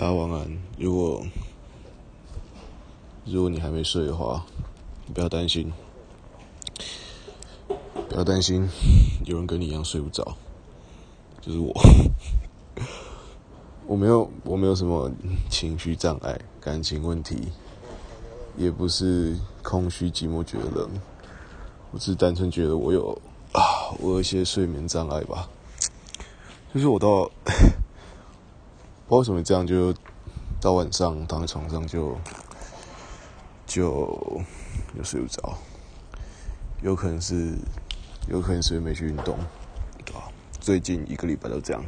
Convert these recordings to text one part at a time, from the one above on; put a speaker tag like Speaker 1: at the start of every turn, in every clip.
Speaker 1: 大家晚安。如果如果你还没睡的话，你不要担心，不要担心，有人跟你一样睡不着，就是我。我没有，我没有什么情绪障碍、感情问题，也不是空虚、寂寞、觉得冷，我只是单纯觉得我有啊，我有一些睡眠障碍吧。就是我到。不知道为什么这样，就到晚上躺在床上就就又睡不着，有可能是有可能是没去运动，对吧？最近一个礼拜都这样，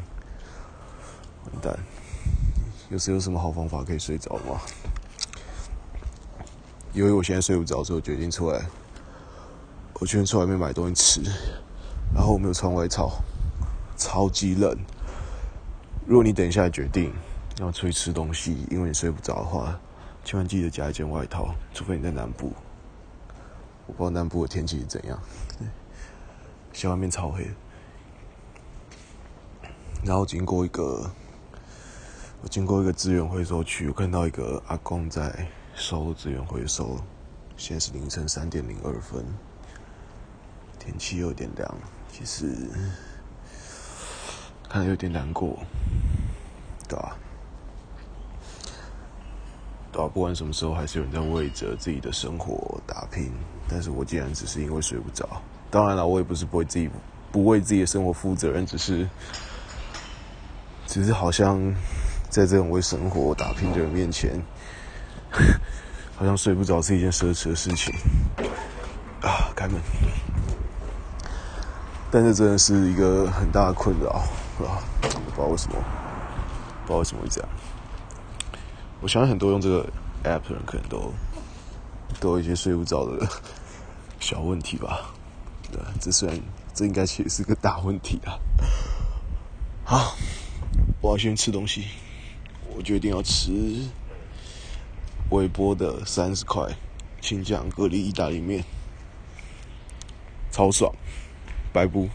Speaker 1: 完蛋！有时有什么好方法可以睡着吗？因为我现在睡不着，所以我决定出来，我决定出外面买东西吃，然后我没有穿外套，超级冷。如果你等一下决定要出去吃东西，因为你睡不着的话，千万记得加一件外套，除非你在南部。我不知道南部的天气是怎样，现在外面超黑。然后经过一个，我经过一个资源回收区，我看到一个阿公在收资源回收。现在是凌晨三点零二分，天气有点凉，其实。看有点难过，对吧？对吧？不管什么时候，还是有人在为着自己的生活打拼。但是我竟然只是因为睡不着，当然了，我也不是不为自己不为自己的生活负责任，只是，只是好像在这种为生活打拼的人面前，好像睡不着是一件奢侈的事情。啊，开门！但是真的是一个很大的困扰。啊，不知道为什么，不知道为什么会这样。我相信很多用这个 app 的人可能都都有一些睡不着的 小问题吧。对，这虽然这应该其实是个大问题啊。好，我要先吃东西。我决定要吃微波的三十块青酱蛤蜊意大利面，超爽，白不？